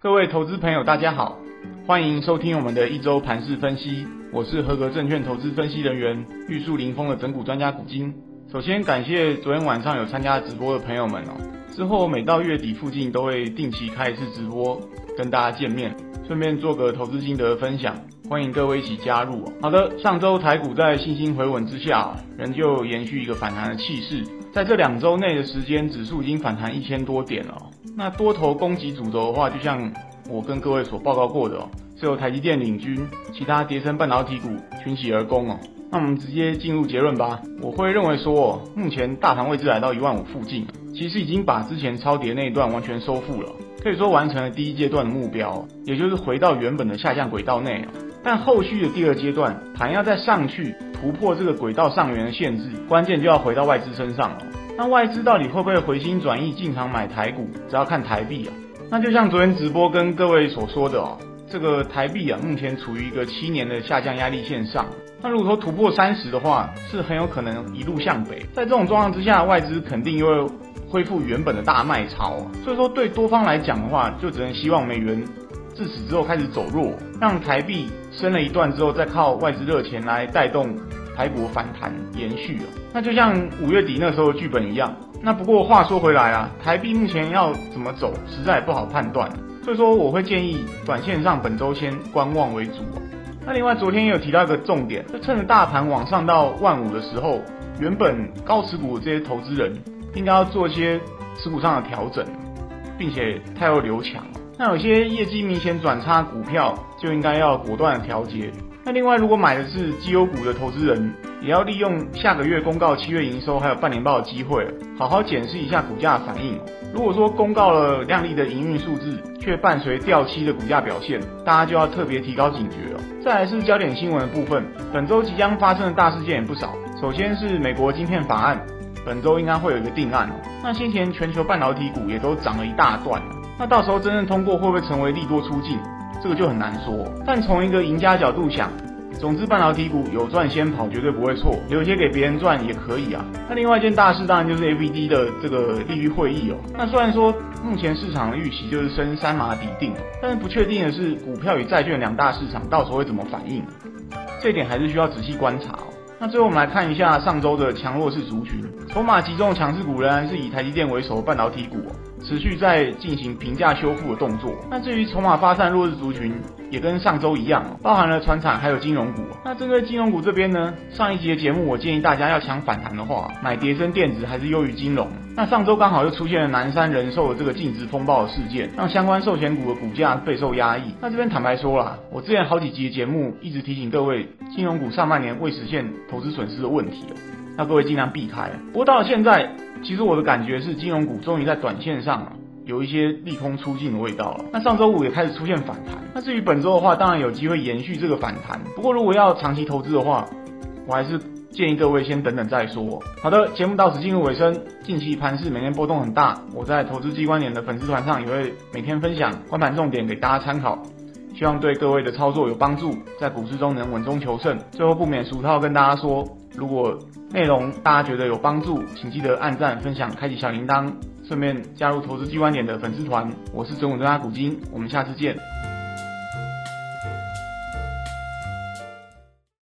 各位投资朋友，大家好，欢迎收听我们的一周盘势分析。我是合格证券投资分析人员玉树临风的整股专家古今。首先感谢昨天晚上有参加直播的朋友们哦。之后每到月底附近都会定期开一次直播，跟大家见面，顺便做个投资心得分享。欢迎各位一起加入哦。好的，上周台股在信心回稳之下，仍旧延续一个反弹的气势。在这两周内的时间，指数已经反弹一千多点了。那多头攻击主轴的话，就像我跟各位所报告过的哦，是由台积电领军，其他跌升半导体股群起而攻哦。那我们直接进入结论吧。我会认为说，目前大盘位置来到一万五附近，其实已经把之前超跌那一段完全收复了，可以说完成了第一阶段的目标，也就是回到原本的下降轨道内。但后续的第二阶段，盘要再上去突破这个轨道上缘的限制，关键就要回到外资身上了。那外资到底会不会回心转意进场买台股，只要看台币啊。那就像昨天直播跟各位所说的哦，这个台币啊，目前处于一个七年的下降压力线上。那如果说突破三十的话，是很有可能一路向北。在这种状况之下，外资肯定又会恢复原本的大卖超。所以说，对多方来讲的话，就只能希望美元自此之后开始走弱，让台币升了一段之后，再靠外资热钱来带动台股反弹延续了。那就像五月底那时候的剧本一样。那不过话说回来啊，台币目前要怎么走，实在也不好判断。所以说，我会建议短线上本周先观望为主。那另外，昨天也有提到一个重点，就趁着大盘往上到万五的时候，原本高持股的这些投资人应该要做一些持股上的调整，并且太弱留强。那有些业绩明显转差股票，就应该要果断的调节。那另外，如果买的是绩优股的投资人，也要利用下个月公告七月营收还有半年报的机会，好好检视一下股价的反应。如果说公告了亮丽的营运数字，却伴随掉期的股价表现，大家就要特别提高警觉了。再来是焦点新闻的部分，本周即将发生的大事件也不少。首先是美国晶片法案，本周应该会有一个定案。那先前全球半导体股也都涨了一大段，那到时候真正通过会不会成为利多出尽，这个就很难说。但从一个赢家角度想。总之，半导体股有赚先跑绝对不会错，留些给别人赚也可以啊。那另外一件大事当然就是 A B D 的这个利率会议哦。那虽然说目前市场的预期就是升三码底定，但是不确定的是股票与债券两大市场到时候会怎么反应，这一点还是需要仔细观察哦。那最后我们来看一下上周的强弱势族群，筹码集中强势股仍然是以台积电为首的半导体股。持续在进行评价修复的动作。那至于筹码发散弱势族群，也跟上周一样，包含了船厂还有金融股。那针对金融股这边呢，上一集的节目我建议大家要抢反弹的话，买叠升电子还是优于金融。那上周刚好又出现了南山人寿的这个净值风暴的事件，让相关寿险股的股价备受压抑。那这边坦白说啦，我之前好几集的节目一直提醒各位，金融股上半年未实现投资损失的问题哦，那各位尽量避开。不过到了现在。其实我的感觉是，金融股终于在短线上了有一些利空出尽的味道了。那上周五也开始出现反弹。那至于本周的话，当然有机会延续这个反弹。不过如果要长期投资的话，我还是建议各位先等等再说。好的，节目到此进入尾声。近期盘势每天波动很大，我在投资机关点的粉丝团上也会每天分享观盘重点给大家参考，希望对各位的操作有帮助，在股市中能稳中求胜。最后不免俗套跟大家说，如果内容大家觉得有帮助，请记得按赞、分享、开启小铃铛，顺便加入投资机关点的粉丝团。我是准稳专家古今，我们下次见。